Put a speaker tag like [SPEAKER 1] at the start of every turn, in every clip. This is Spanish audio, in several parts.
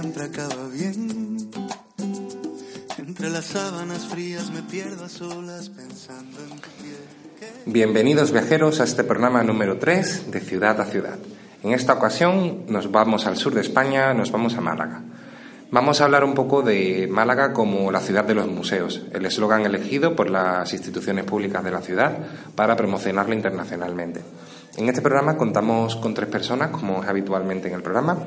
[SPEAKER 1] siempre acaba bien. Entre las sábanas frías me pierdo solas pensando en
[SPEAKER 2] Bienvenidos viajeros a este programa número 3 de Ciudad a Ciudad. En esta ocasión nos vamos al sur de España, nos vamos a Málaga. Vamos a hablar un poco de Málaga como la ciudad de los museos, el eslogan elegido por las instituciones públicas de la ciudad para promocionarla internacionalmente. En este programa contamos con tres personas, como es habitualmente en el programa.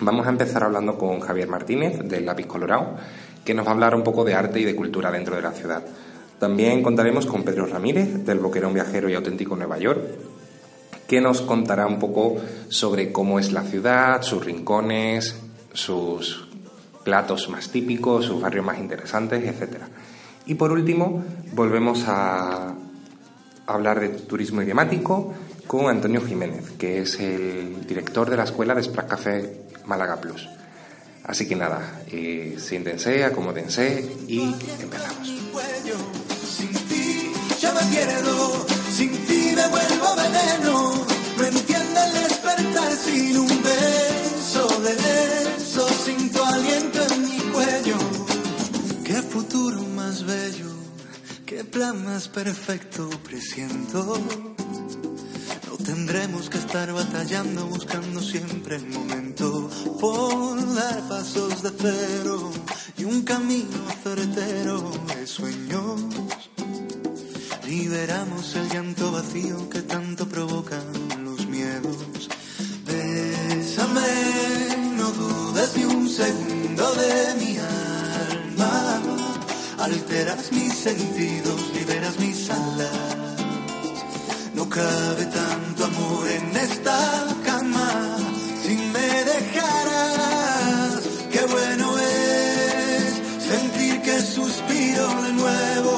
[SPEAKER 2] Vamos a empezar hablando con Javier Martínez, del Lápiz Colorado, que nos va a hablar un poco de arte y de cultura dentro de la ciudad. También contaremos con Pedro Ramírez, del Boquerón Viajero y Auténtico Nueva York, que nos contará un poco sobre cómo es la ciudad, sus rincones, sus platos más típicos, sus barrios más interesantes, etc. Y por último, volvemos a hablar de turismo idiomático con Antonio Jiménez, que es el director de la escuela de Splash Café Málaga Plus. Así que nada, eh, siéntense, acomódense y empezamos.
[SPEAKER 1] Sin ti ya me pierdo, sin ti me vuelvo veneno. No entiendo el despertar sin un beso de beso, sin tu aliento en mi cuello. Qué futuro más bello, qué plan más perfecto presiento. Tendremos que estar batallando, buscando siempre el momento por dar pasos de cero y un camino certero de sueños. Liberamos el llanto vacío que tanto provocan los miedos. Bésame, no dudes ni un segundo de mi alma. Alteras mis sentidos, liberas mis alas. Cabe tanto amor en esta cama si me dejaras. Qué bueno es sentir que suspiro de nuevo,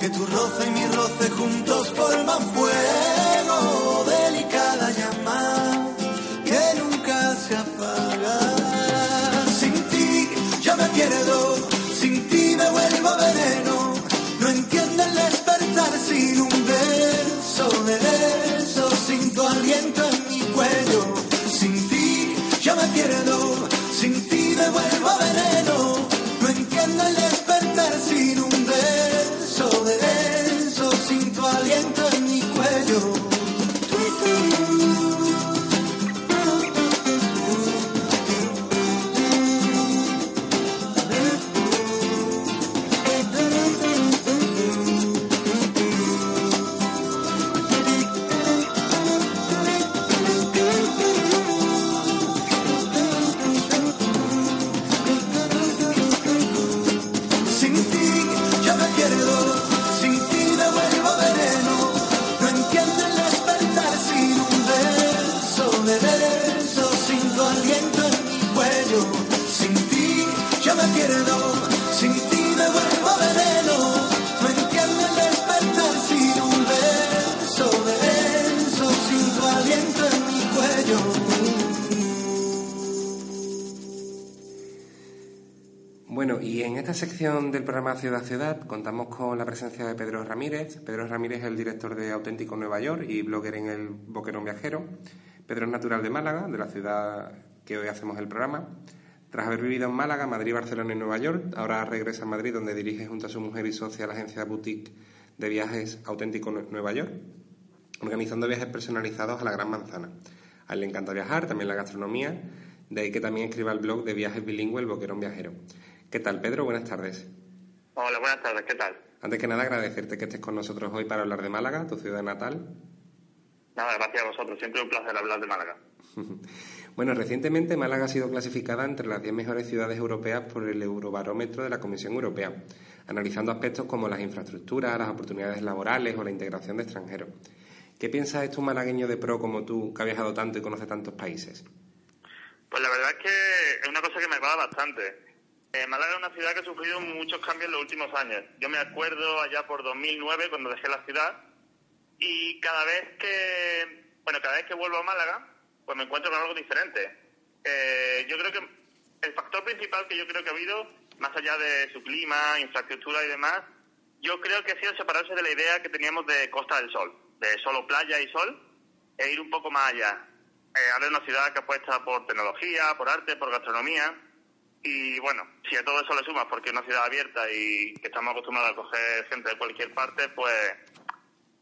[SPEAKER 1] que tu roce y mi roce juntos forman fuego, delicada llama que nunca se apaga. Sin ti ya me pierdo, sin ti me vuelvo veneno. No entiendo el despertar sin un vuelvo veneno. No
[SPEAKER 2] esta sección del programa Ciudad Ciudad contamos con la presencia de Pedro Ramírez. Pedro Ramírez es el director de Auténtico Nueva York y blogger en el Boquerón Viajero. Pedro es natural de Málaga, de la ciudad que hoy hacemos el programa. Tras haber vivido en Málaga, Madrid, Barcelona y Nueva York, ahora regresa a Madrid donde dirige junto a su mujer y socia la agencia boutique de viajes Auténtico Nue- Nueva York, organizando viajes personalizados a la Gran Manzana. A él le encanta viajar, también la gastronomía, de ahí que también escriba el blog de viajes bilingüe El Boquerón Viajero. ¿Qué tal, Pedro? Buenas tardes.
[SPEAKER 3] Hola, buenas tardes, ¿qué tal?
[SPEAKER 2] Antes que nada, agradecerte que estés con nosotros hoy para hablar de Málaga, tu ciudad natal.
[SPEAKER 3] Nada, gracias a vosotros, siempre un placer hablar de Málaga.
[SPEAKER 2] Bueno, recientemente Málaga ha sido clasificada entre las 10 mejores ciudades europeas por el Eurobarómetro de la Comisión Europea, analizando aspectos como las infraestructuras, las oportunidades laborales o la integración de extranjeros. ¿Qué piensas de tu malagueño de pro como tú, que ha viajado tanto y conoce tantos países?
[SPEAKER 3] Pues la verdad es que es una cosa que me agrada bastante. Eh, Málaga es una ciudad que ha sufrido muchos cambios en los últimos años. Yo me acuerdo allá por 2009 cuando dejé la ciudad y cada vez que, bueno, cada vez que vuelvo a Málaga, pues me encuentro con algo diferente. Eh, yo creo que el factor principal que yo creo que ha habido, más allá de su clima, infraestructura y demás, yo creo que ha sido separarse de la idea que teníamos de Costa del Sol, de solo playa y sol, e ir un poco más allá. Eh, ahora una ciudad que apuesta por tecnología, por arte, por gastronomía, y bueno, si a todo eso le sumas, porque es una ciudad abierta y que estamos acostumbrados a coger gente de cualquier parte, pues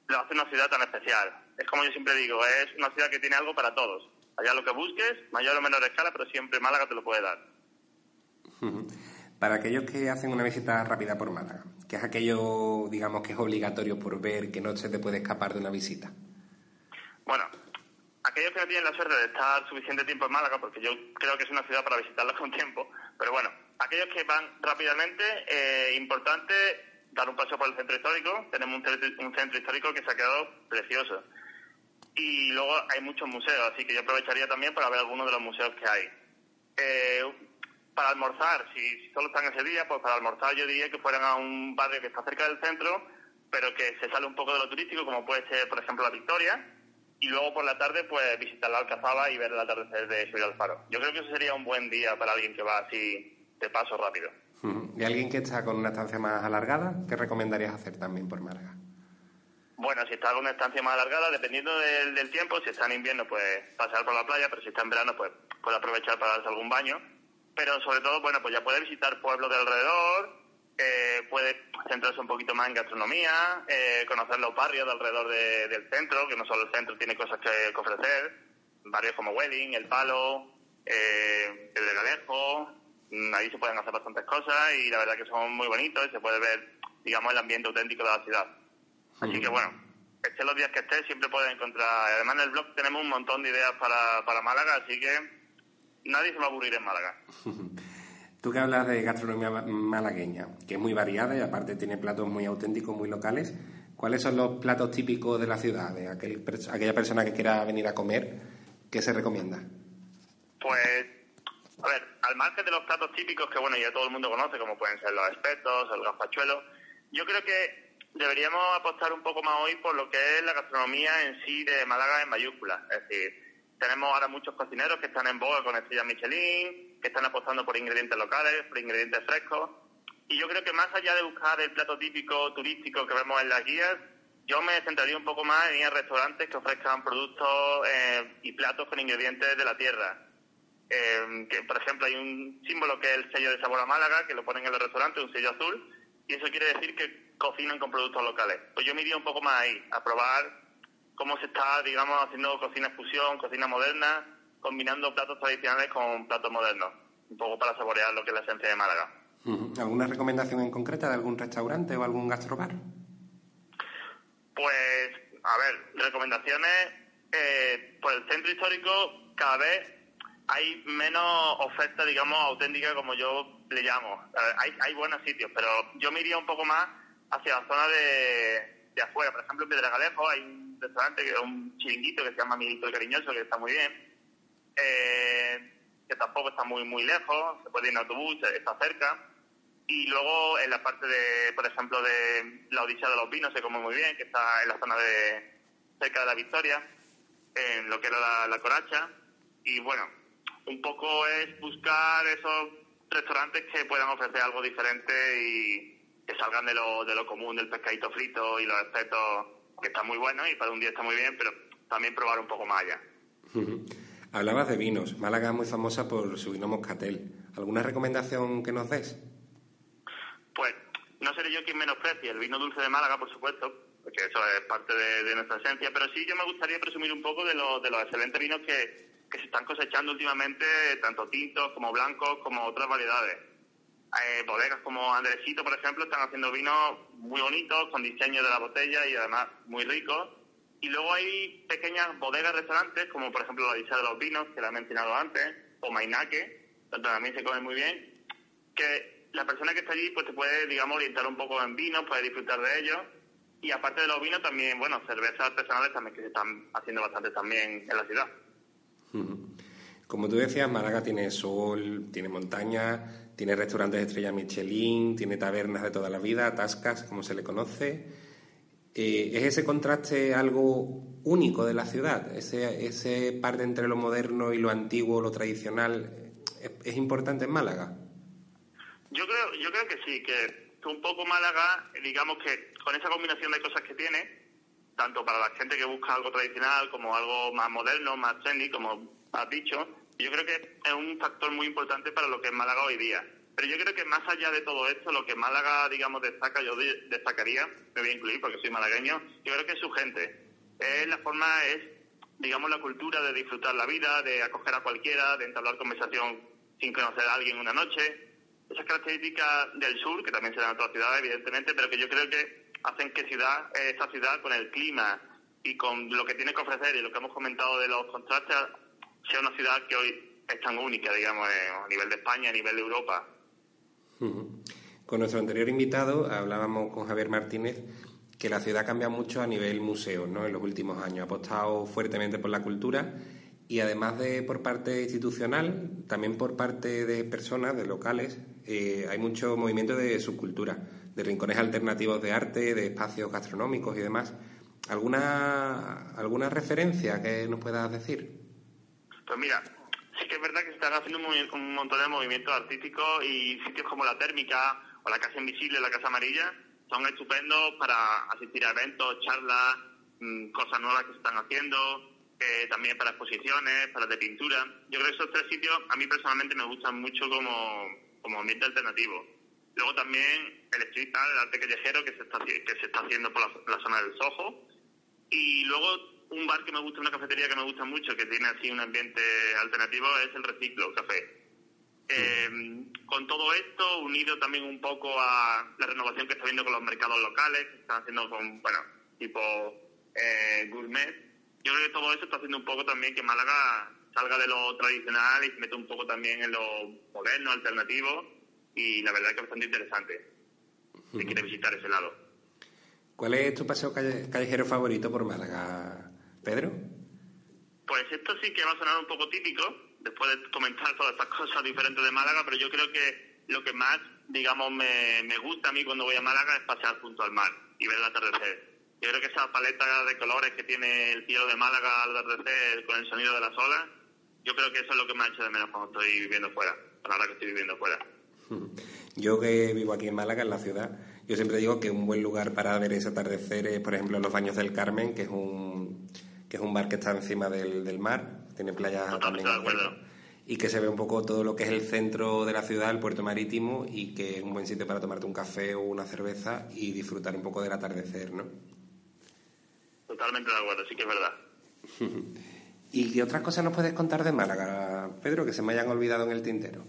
[SPEAKER 3] lo hace una ciudad tan especial. Es como yo siempre digo, es una ciudad que tiene algo para todos. Allá lo que busques, mayor o menor escala, pero siempre Málaga te lo puede dar.
[SPEAKER 2] Para aquellos que hacen una visita rápida por Málaga, que es aquello, digamos, que es obligatorio por ver, que no se te puede escapar de una visita.
[SPEAKER 3] Bueno, aquellos que no tienen la suerte de estar suficiente tiempo en Málaga, porque yo creo que es una ciudad para visitarla con tiempo, pero bueno, aquellos que van rápidamente, eh, importante dar un paseo por el centro histórico. Tenemos un, un centro histórico que se ha quedado precioso. Y luego hay muchos museos, así que yo aprovecharía también para ver algunos de los museos que hay. Eh, para almorzar, si solo están ese día, pues para almorzar yo diría que fueran a un barrio que está cerca del centro, pero que se sale un poco de lo turístico, como puede ser, por ejemplo, la Victoria, y luego por la tarde, pues visitar la Alcazaba y ver el atardecer de subir al faro. Yo creo que eso sería un buen día para alguien que va así de paso rápido.
[SPEAKER 2] ¿Y alguien que está con una estancia más alargada, qué recomendarías hacer también por Málaga?
[SPEAKER 3] Bueno, si está con una estancia más alargada, dependiendo del, del tiempo, si está en invierno, pues pasear por la playa, pero si está en verano, pues puede aprovechar para darse algún baño. Pero sobre todo, bueno, pues ya puede visitar pueblos de alrededor, eh, puede centrarse un poquito más en gastronomía, eh, conocer los barrios de alrededor de- del centro, que no solo el centro tiene cosas que, que ofrecer, barrios como Welling, El Palo, eh, el de Galejo, mm, ahí se pueden hacer bastantes cosas y la verdad que son muy bonitos y se puede ver, digamos, el ambiente auténtico de la ciudad. Así que bueno, esté los días que esté, siempre puedes encontrar. Además, en el blog tenemos un montón de ideas para, para Málaga, así que nadie se va a aburrir en Málaga.
[SPEAKER 2] Tú que hablas de gastronomía ma- malagueña, que es muy variada y aparte tiene platos muy auténticos, muy locales, ¿cuáles son los platos típicos de la ciudad, de aquel aquella persona que quiera venir a comer, qué se recomienda?
[SPEAKER 3] Pues, a ver, al margen de los platos típicos que, bueno, ya todo el mundo conoce, como pueden ser los espetos, el gazpachuelo, yo creo que deberíamos apostar un poco más hoy por lo que es la gastronomía en sí de Málaga en mayúsculas. Es decir, tenemos ahora muchos cocineros que están en boga con estrellas Michelin, están apostando por ingredientes locales, por ingredientes frescos. Y yo creo que más allá de buscar el plato típico turístico que vemos en las guías, yo me centraría un poco más en ir a restaurantes que ofrezcan productos eh, y platos con ingredientes de la tierra. Eh, que por ejemplo hay un símbolo que es el sello de sabor a Málaga, que lo ponen en el restaurante, un sello azul, y eso quiere decir que cocinan con productos locales. Pues yo me iría un poco más ahí, a probar cómo se está, digamos, haciendo cocina fusión, cocina moderna, combinando platos tradicionales con platos modernos, un poco para saborear lo que es la esencia de Málaga.
[SPEAKER 2] ¿Alguna recomendación en concreta de algún restaurante o algún gastrobar?
[SPEAKER 3] Pues, a ver, recomendaciones. Eh, por el centro histórico cada vez hay menos oferta, digamos, auténtica como yo le llamo. Hay, hay buenos sitios, pero yo me iría un poco más hacia la zona de, de afuera. Por ejemplo, en Pedregalejo hay un restaurante, que es un chiringuito que se llama Miguelito el Cariñoso, que está muy bien. Eh, que tampoco está muy muy lejos, se puede ir en autobús, está cerca. Y luego en la parte de, por ejemplo, de la Odisea de los Vinos se come muy bien, que está en la zona de cerca de la Victoria, en lo que era la, la Coracha. Y bueno, un poco es buscar esos restaurantes que puedan ofrecer algo diferente y que salgan de lo, de lo común, del pescadito frito y los espetos, que están muy buenos y para un día está muy bien, pero también probar un poco más allá.
[SPEAKER 2] Hablabas de vinos. Málaga es muy famosa por su vino moscatel. ¿Alguna recomendación que nos des?
[SPEAKER 3] Pues no seré yo quien menosprecie el vino dulce de Málaga, por supuesto, porque eso es parte de, de nuestra esencia, pero sí yo me gustaría presumir un poco de, lo- de los excelentes vinos que, que se están cosechando últimamente, tanto tintos como blancos, como otras variedades. Eh, bodegas como Andresito, por ejemplo, están haciendo vinos muy bonitos, con diseño de la botella y además muy ricos. Y luego hay pequeñas bodegas, restaurantes, como por ejemplo la Isla de los Vinos, que la he mencionado antes, o Mainaque, donde también se come muy bien, que la persona que está allí pues te puede, digamos, orientar un poco en vinos, puede disfrutar de ellos. Y aparte de los vinos, también, bueno, cervezas artesanales también que se están haciendo bastante también en la ciudad.
[SPEAKER 2] Como tú decías, Málaga tiene sol, tiene montaña, tiene restaurantes de estrella Michelin, tiene tabernas de toda la vida, tascas, como se le conoce. Eh, ¿Es ese contraste algo único de la ciudad? ¿Ese, ese parte entre lo moderno y lo antiguo, lo tradicional, es, es importante en Málaga?
[SPEAKER 3] Yo creo, yo creo que sí, que un poco Málaga, digamos que con esa combinación de cosas que tiene, tanto para la gente que busca algo tradicional como algo más moderno, más trendy, como has dicho, yo creo que es un factor muy importante para lo que es Málaga hoy día. Pero yo creo que más allá de todo esto, lo que Málaga, digamos, destaca, yo destacaría, me voy a incluir porque soy malagueño, yo creo que es su gente. Es la forma, es, digamos, la cultura de disfrutar la vida, de acoger a cualquiera, de entablar conversación sin conocer a alguien una noche. Esas características del sur, que también se dan en otras ciudades, evidentemente, pero que yo creo que hacen que ciudad, esta ciudad, con el clima y con lo que tiene que ofrecer y lo que hemos comentado de los contrastes, sea una ciudad que hoy es tan única, digamos, a nivel de España, a nivel de Europa.
[SPEAKER 2] Con nuestro anterior invitado hablábamos con Javier Martínez que la ciudad cambia mucho a nivel museo, ¿no? En los últimos años ha apostado fuertemente por la cultura y además de por parte institucional, también por parte de personas, de locales, eh, hay mucho movimiento de subcultura, de rincones alternativos de arte, de espacios gastronómicos y demás. ¿Alguna, alguna referencia que nos puedas decir?
[SPEAKER 3] Pues mira, sí que es verdad que se están haciendo un, montón de movimientos artísticos y sitios como la Térmica o la Casa Invisible, la Casa Amarilla, son estupendos para asistir a eventos, charlas, mm, cosas nuevas que se están haciendo, eh, también para exposiciones, para de pintura. Yo creo que esos tres sitios a mí personalmente me gustan mucho como, como ambiente alternativo. Luego también el street art, el arte callejero que se está, que se está haciendo por la, la zona del Soho. Y luego un bar que me gusta, una cafetería que me gusta mucho, que tiene así un ambiente alternativo, es el Reciclo Café. Eh, con todo esto, unido también un poco a la renovación que está viendo con los mercados locales, que están haciendo con, bueno, tipo eh, gourmet, yo creo que todo eso está haciendo un poco también que Málaga salga de lo tradicional y se meta un poco también en lo moderno, alternativo, y la verdad es que es bastante interesante si quiere visitar ese lado.
[SPEAKER 2] ¿Cuál es tu paseo callejero favorito por Málaga, Pedro?
[SPEAKER 3] Pues esto sí que va a sonar un poco típico, después de comentar todas estas cosas diferentes de Málaga, pero yo creo que lo que más, digamos, me, me gusta a mí cuando voy a Málaga es pasear junto al mar y ver el atardecer. Yo creo que esa paleta de colores que tiene el cielo de Málaga al atardecer con el sonido de las olas, yo creo que eso es lo que me ha hecho de menos cuando estoy viviendo fuera, ahora que estoy viviendo fuera.
[SPEAKER 2] Yo que vivo aquí en Málaga, en la ciudad, yo siempre digo que un buen lugar para ver ese atardecer es, por ejemplo, los Baños del Carmen, que es un que es un bar que está encima del, del mar, tiene playas también. Y que se ve un poco todo lo que es el centro de la ciudad, el puerto marítimo, y que es un buen sitio para tomarte un café o una cerveza y disfrutar un poco del atardecer, ¿no?
[SPEAKER 3] Totalmente de acuerdo, sí que es verdad.
[SPEAKER 2] ¿Y qué otras cosas nos puedes contar de Málaga, Pedro, que se me hayan olvidado en el tintero?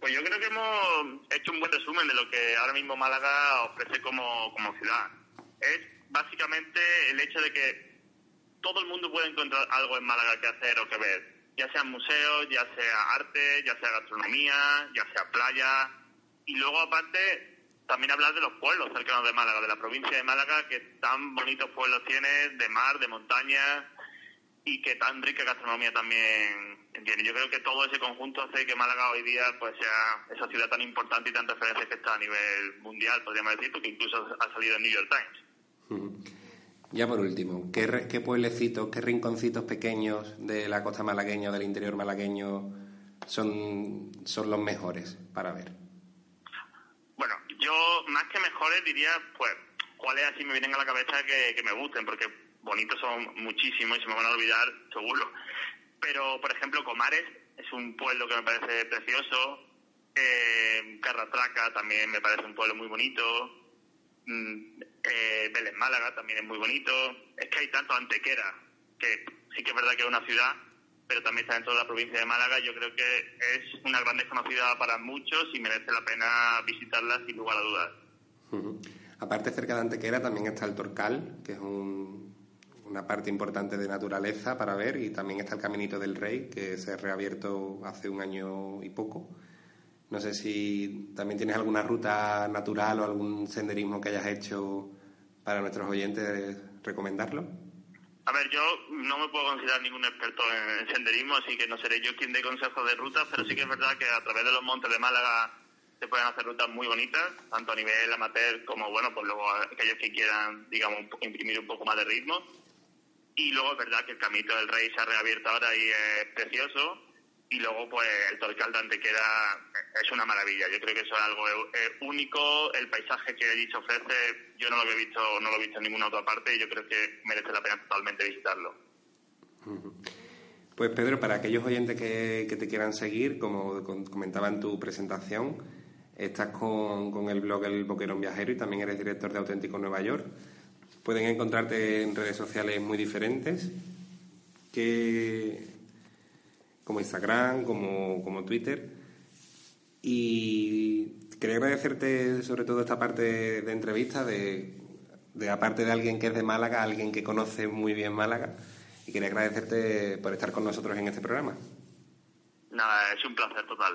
[SPEAKER 3] Pues yo creo que hemos hecho un buen resumen de lo que ahora mismo Málaga ofrece como, como ciudad. Es básicamente el hecho de que todo el mundo puede encontrar algo en Málaga que hacer o que ver, ya sean museos, ya sea arte, ya sea gastronomía, ya sea playa, y luego aparte también hablar de los pueblos cercanos de Málaga, de la provincia de Málaga, que tan bonitos pueblos tiene, de mar, de montaña, y que tan rica gastronomía también tiene. Yo creo que todo ese conjunto hace que Málaga hoy día pues sea esa ciudad tan importante y tan referencia que está a nivel mundial, podríamos decir, porque incluso ha salido en New York Times.
[SPEAKER 2] Ya por último, ¿qué, qué pueblecitos, qué rinconcitos pequeños de la costa malagueña o del interior malagueño son, son los mejores para ver?
[SPEAKER 3] Bueno, yo más que mejores diría, pues, cuáles así me vienen a la cabeza que, me gusten, porque bonitos son muchísimos y se me van a olvidar, seguro. Pero, por ejemplo, Comares es un pueblo que me parece precioso. Eh, Carratraca también me parece un pueblo muy bonito. Mm, eh, Vélez Málaga también es muy bonito. Es que hay tanto Antequera, que sí que es verdad que es una ciudad, pero también está dentro de la provincia de Málaga. Yo creo que es una gran desconocida para muchos y merece la pena visitarla sin lugar a dudas.
[SPEAKER 2] Aparte, cerca de Antequera también está el Torcal, que es una parte importante de naturaleza para ver, y también está el Caminito del Rey, que se ha reabierto hace un año y poco. No sé si también tienes alguna ruta natural o algún senderismo que hayas hecho para nuestros oyentes recomendarlo.
[SPEAKER 3] A ver, yo no me puedo considerar ningún experto en senderismo, así que no seré yo quien dé consejos de rutas, pero sí que es verdad que a través de los montes de Málaga se pueden hacer rutas muy bonitas, tanto a nivel amateur como, bueno, pues luego aquellos que quieran, digamos, imprimir un poco más de ritmo. Y luego es verdad que el Camino del Rey se ha reabierto ahora y es precioso. Y luego, pues, el Torcal de Antequera es una maravilla. Yo creo que eso es algo eh, único. El paisaje que allí se ofrece, yo no lo había visto, no lo he visto en ninguna otra parte y yo creo que merece la pena totalmente visitarlo.
[SPEAKER 2] Pues Pedro, para aquellos oyentes que, que te quieran seguir, como comentaba en tu presentación, estás con, con el blog El Boquerón Viajero y también eres director de Auténtico Nueva York. Pueden encontrarte en redes sociales muy diferentes, que, como Instagram, como, como Twitter. Y quería agradecerte sobre todo esta parte de entrevista, de, de aparte de alguien que es de Málaga, alguien que conoce muy bien Málaga. Y quería agradecerte por estar con nosotros en este programa.
[SPEAKER 3] Nada, es un placer total.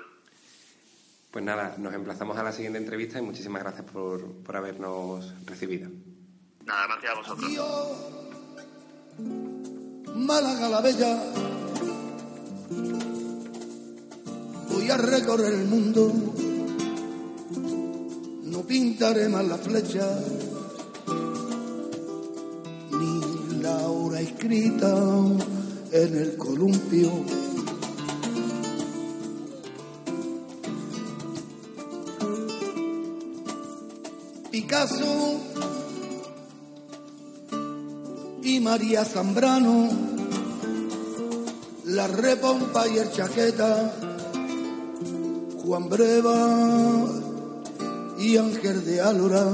[SPEAKER 2] Pues nada, nos emplazamos a la siguiente entrevista y muchísimas gracias por, por habernos recibido.
[SPEAKER 3] Nada, gracias a vosotros.
[SPEAKER 4] Málaga la Bella. Voy a recorrer el mundo. No pintaré más la flecha. Ni la hora escrita en el columpio. Picasso y María Zambrano, la repompa y el chaqueta, Juan Breva y Ángel de Álora,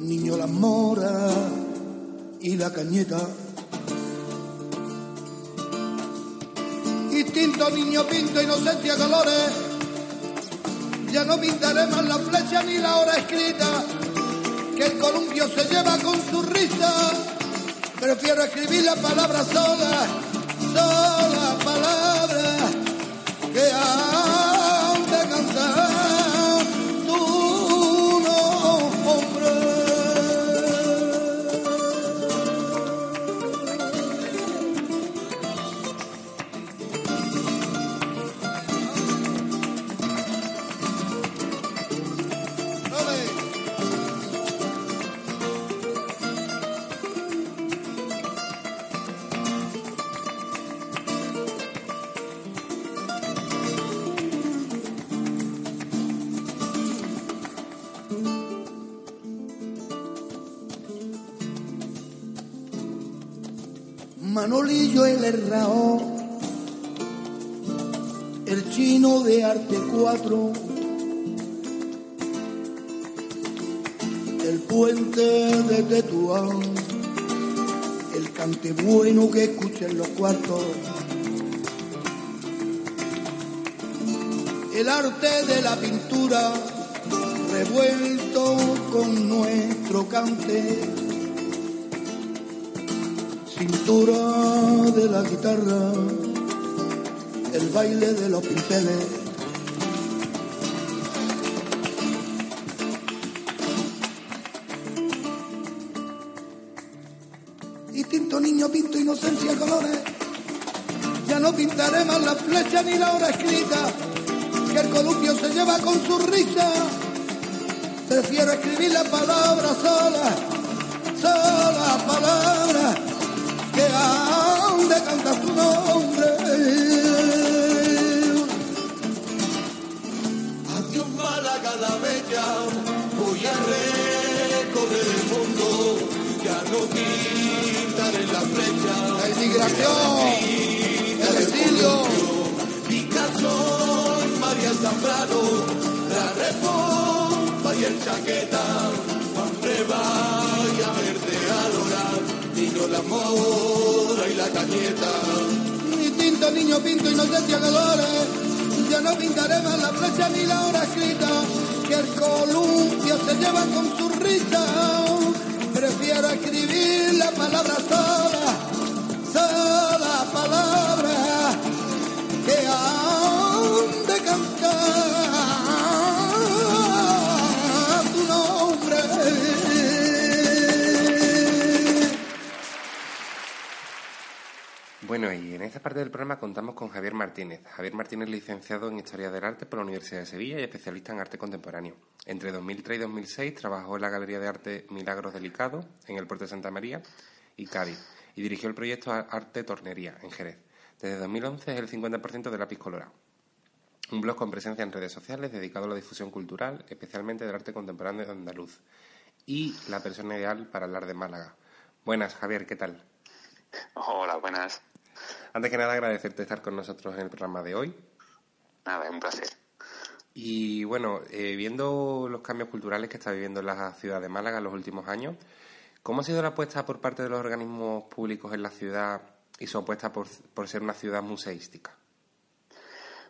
[SPEAKER 4] Niño la Mora y la Cañeta. Instinto, niño pinto, inocencia, colores. Ya no pintaré más la flecha ni la hora escrita que el columpio se lleva con su risa. Prefiero escribir la palabra sola, sola palabra que Manolillo el Herrao, el chino de arte 4, el puente de Tetuán, el cante bueno que escucha en los cuartos, el arte de la pintura revuelto con nuestro cante cintura de la guitarra, el baile de los pinceles. Distinto niño pinto inocencia colores, ya no pintaré más la flecha ni la hora escrita, que el columpio se lleva con su risa. Prefiero escribir la palabra sola, sola palabra que han de cantar tu nombre. Adiós Málaga la bella, voy a recorrer el mundo, ya no quitaré la flecha. La inmigración, el exilio. Picasso y María Zambrano, la reforma y el chaqueta, Juan Breva y a la mora y la cañeta. Distinto niño pinto inocencia colores, ya no pintaré más la flecha ni la hora escrita, que el columpio se lleva con su risa. Prefiero escribir la palabra sola, sola palabra, que han de cantar
[SPEAKER 2] esta parte del programa contamos con Javier Martínez. Javier Martínez, licenciado en Historia del Arte por la Universidad de Sevilla y especialista en arte contemporáneo. Entre 2003 y 2006 trabajó en la Galería de Arte Milagros Delicado, en el puerto de Santa María y Cádiz, y dirigió el proyecto Arte Tornería, en Jerez. Desde 2011 es el 50% de Lápiz Colorado. Un blog con presencia en redes sociales dedicado a la difusión cultural, especialmente del arte contemporáneo de andaluz. Y la persona ideal para hablar de Málaga. Buenas, Javier, ¿qué tal?
[SPEAKER 5] Hola, buenas.
[SPEAKER 2] Antes que nada, agradecerte estar con nosotros en el programa de hoy.
[SPEAKER 5] Nada, es un placer.
[SPEAKER 2] Y bueno, eh, viendo los cambios culturales que está viviendo la ciudad de Málaga en los últimos años, ¿cómo ha sido la apuesta por parte de los organismos públicos en la ciudad y su apuesta por, por ser una ciudad museística?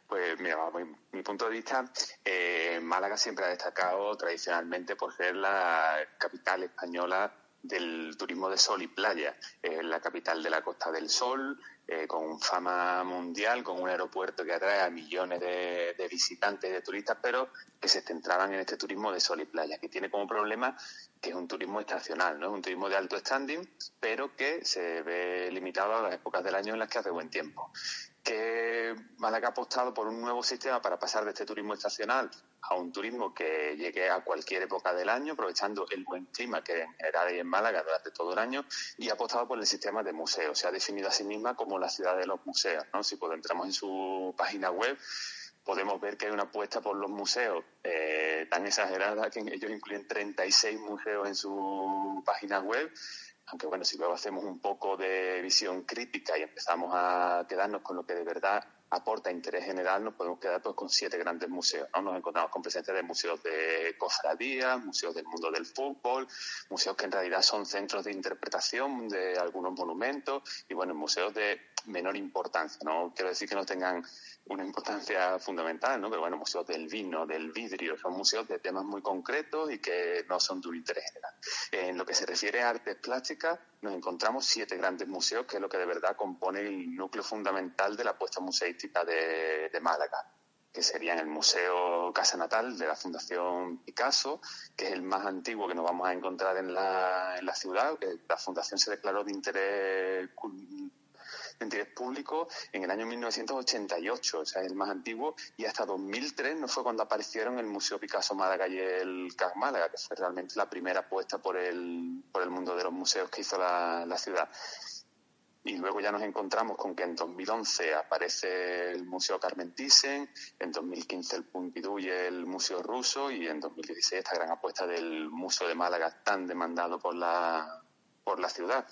[SPEAKER 5] Pues mira, bajo mi, mi punto de vista, eh, Málaga siempre ha destacado tradicionalmente por ser la capital española del turismo de sol y playa. Es la capital de la Costa del Sol, eh, con fama mundial, con un aeropuerto que atrae a millones de, de visitantes de turistas, pero que se centraban en este turismo de sol y playa, que tiene como problema que es un turismo estacional, ¿no? Un turismo de alto standing, pero que se ve limitado a las épocas del año en las que hace buen tiempo. Que Málaga ha apostado por un nuevo sistema para pasar de este turismo estacional a un turismo que llegue a cualquier época del año, aprovechando el buen clima que en general hay en Málaga durante todo el año, y ha apostado por el sistema de museos. Se ha definido a sí misma como la ciudad de los museos, ¿no? Si pues entramos en su página web, podemos ver que hay una apuesta por los museos eh, tan exagerada que ellos incluyen 36 museos en su página web. Aunque bueno, si luego hacemos un poco de visión crítica y empezamos a quedarnos con lo que de verdad aporta interés general, nos podemos quedar pues, con siete grandes museos. ¿no? Nos encontramos con presencia de museos de cofradías, museos del mundo del fútbol, museos que en realidad son centros de interpretación de algunos monumentos y bueno, museos de menor importancia. No quiero decir que no tengan una importancia fundamental, ¿no? Pero bueno, museos del vino, del vidrio, son museos de temas muy concretos y que no son de un interés general. En lo que se refiere a artes plásticas, nos encontramos siete grandes museos, que es lo que de verdad compone el núcleo fundamental de la apuesta museística de, Málaga que serían el Museo Casa Natal de la Fundación Picasso, que es el más antiguo que nos vamos a encontrar en la, en la ciudad. que La fundación se declaró de interés de interés público en el año 1988, o sea, el más antiguo, y hasta 2003 no fue cuando aparecieron el Museo Picasso Málaga y el CAC Málaga, que fue realmente la primera apuesta por el, por el mundo de los museos que hizo la, la ciudad. Y luego ya nos encontramos con que en 2011 aparece el Museo Carmen Thyssen, en 2015 el Pompidou y el Museo Ruso, y en 2016 esta gran apuesta del Museo de Málaga tan demandado por la, por la ciudad.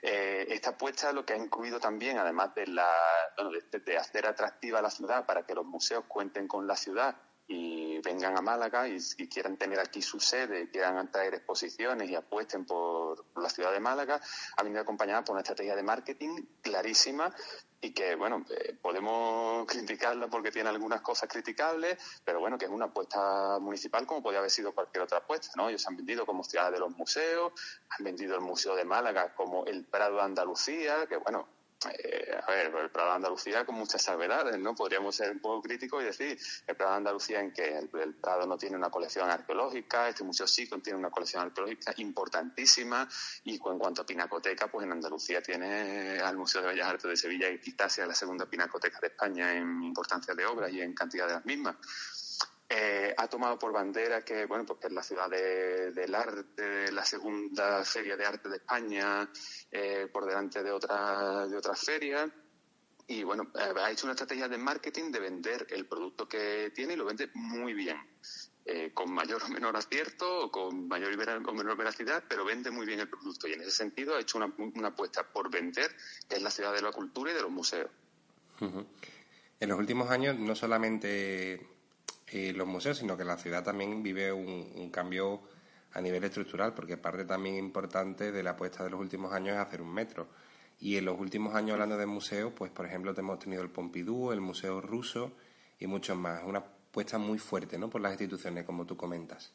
[SPEAKER 5] Eh, esta apuesta lo que ha incluido también, además de, la, bueno, de, de hacer atractiva la ciudad para que los museos cuenten con la ciudad y vengan a Málaga y, y, quieran tener aquí su sede, quieran traer exposiciones y apuesten por, la ciudad de Málaga, ha venido acompañada por una estrategia de marketing clarísima y que, bueno, eh, podemos criticarla porque tiene algunas cosas criticables, pero bueno, que es una apuesta municipal como podría haber sido cualquier otra apuesta, ¿no? Ellos han vendido como ciudad de los museos, han vendido el Museo de Málaga como el Prado de Andalucía, que bueno, eh, a ver, el Prado de Andalucía con muchas salvedades, ¿no? Podríamos ser un poco críticos y decir, el Prado de Andalucía en que el, el, Prado no tiene una colección arqueológica, este museo sí contiene una colección arqueológica importantísima y en cuanto a pinacoteca, pues en Andalucía tiene al Museo de Bellas Artes de Sevilla y quizás sea la segunda pinacoteca de España en importancia de obras y en cantidad de las mismas. Eh, ha tomado por bandera que, bueno, porque es la ciudad de, del arte, la segunda feria de arte de España, eh, por delante de otras de otras ferias. Y bueno, eh, ha hecho una estrategia de marketing de vender el producto que tiene y lo vende muy bien. Con mayor o menor acierto, o con mayor o menor veracidad, pero vende muy bien el producto. Y en ese sentido ha hecho una, una apuesta por vender, que es la ciudad de la cultura y de los museos.
[SPEAKER 2] En los últimos años, no solamente eh, los museos, sino que la ciudad también vive un, cambio a nivel estructural, porque parte también importante de la apuesta de los últimos años es hacer un metro. Y en los últimos años, hablando de museos, pues por ejemplo hemos tenido el Pompidou, el Museo Ruso y muchos más. Una apuesta muy fuerte ¿no? por las instituciones, como tú comentas.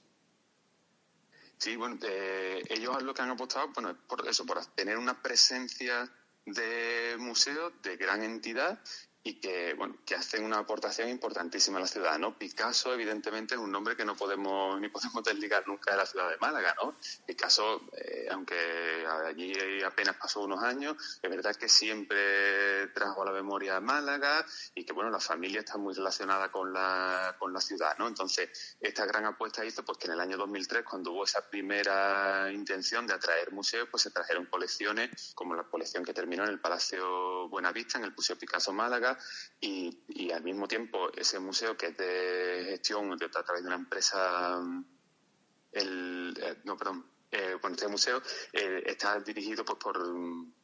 [SPEAKER 5] Sí, bueno, eh, ellos lo que han apostado, bueno, por eso, por tener una presencia de museos de gran entidad y que, bueno, que hacen una aportación importantísima a la ciudad, ¿no? Picasso, evidentemente, es un nombre que no podemos ni podemos desligar nunca de la ciudad de Málaga, ¿no? Picasso, eh, aunque allí apenas pasó unos años, es verdad que siempre trajo a la memoria Málaga y que, bueno, la familia está muy relacionada con la, con la ciudad, ¿no? Entonces, esta gran apuesta hizo porque en el año 2003, cuando hubo esa primera intención de atraer museos, pues se trajeron colecciones, como la colección que terminó en el Palacio Buenavista, en el Museo Picasso Málaga, y, al mismo tiempo ese museo que es de gestión a través de una empresa, el, eh, no, perdón, eh, bueno, este museo eh, está dirigido pues, por,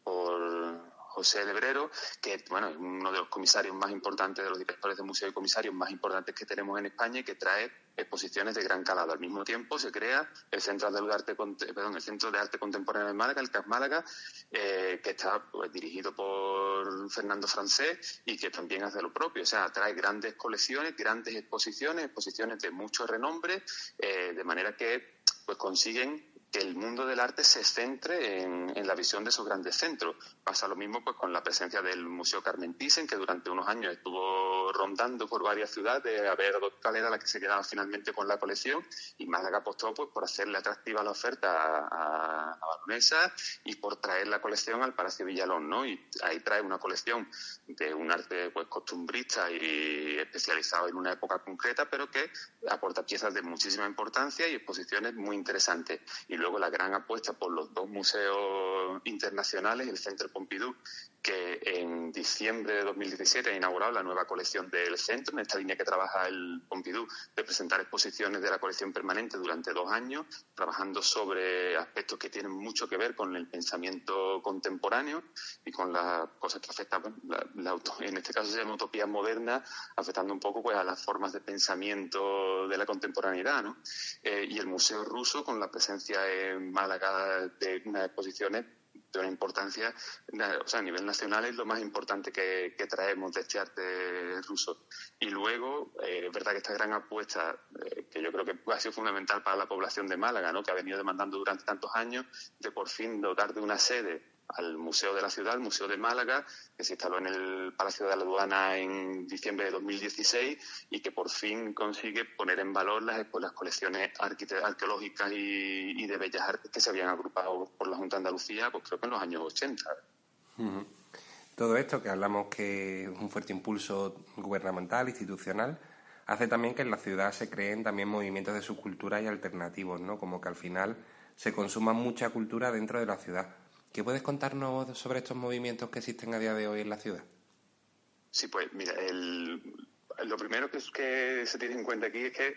[SPEAKER 5] por José Lebrero, que bueno, es uno de los comisarios más importantes, de los directores de museo y comisarios más importantes que tenemos en España y que trae exposiciones de gran calado. Al mismo tiempo se crea el Centro de Arte, perdón, el Centro de Arte Contemporáneo de Málaga, el CAS Málaga, eh, que está pues, dirigido por Fernando Francés y que también hace lo propio. O sea, trae grandes colecciones, grandes exposiciones, exposiciones de mucho renombre, eh, de manera que pues consiguen que el mundo del arte se centre en, la visión de esos grandes centros. Pasa lo mismo pues con la presencia del Museo Carmen Thyssen, que durante unos años estuvo rondando por varias ciudades a ver cuál era la que se quedaba finalmente con la colección y Málaga apostó pues por hacerle atractiva la oferta a, a, Baronesa y por traer la colección al Palacio Villalón, ¿no? Y ahí trae una colección de un arte pues costumbrista y especializado en una época concreta, pero que aporta piezas de muchísima importancia y exposiciones muy interesantes. Y luego la gran apuesta por los dos museos internacionales, el Centro Pompidou que en diciembre de 2017 ha inaugurado la nueva colección del centro, en esta línea que trabaja el Pompidou, de presentar exposiciones de la colección permanente durante dos años, trabajando sobre aspectos que tienen mucho que ver con el pensamiento contemporáneo y con las cosas que afectan, la, en este caso se llama utopía moderna, afectando un poco pues, a las formas de pensamiento de la contemporaneidad. ¿no? Eh, y el Museo Ruso, con la presencia en Málaga de unas exposiciones de una importancia, o sea, a nivel nacional es lo más importante que, traemos de este arte ruso. Y luego, eh, es verdad que esta gran apuesta, eh, que yo creo que ha sido fundamental para la población de Málaga, ¿no? que ha venido demandando durante tantos años, de por fin dotar de una sede al Museo de la Ciudad, el Museo de Málaga, que se instaló en el Palacio de la Aduana en diciembre de 2016 y que por fin consigue poner en valor las, las colecciones arqueológicas y, de bellas artes que se habían agrupado por la Junta de Andalucía, pues creo que en los años 80.
[SPEAKER 2] Todo esto que hablamos que es un fuerte impulso gubernamental, institucional, hace también que en la ciudad se creen también movimientos de subcultura y alternativos, ¿no? Como que al final se consuma mucha cultura dentro de la ciudad. ¿Qué puedes contarnos sobre estos movimientos que existen a día de hoy en la ciudad?
[SPEAKER 5] Sí, pues mira, lo primero que, que se tiene en cuenta aquí es que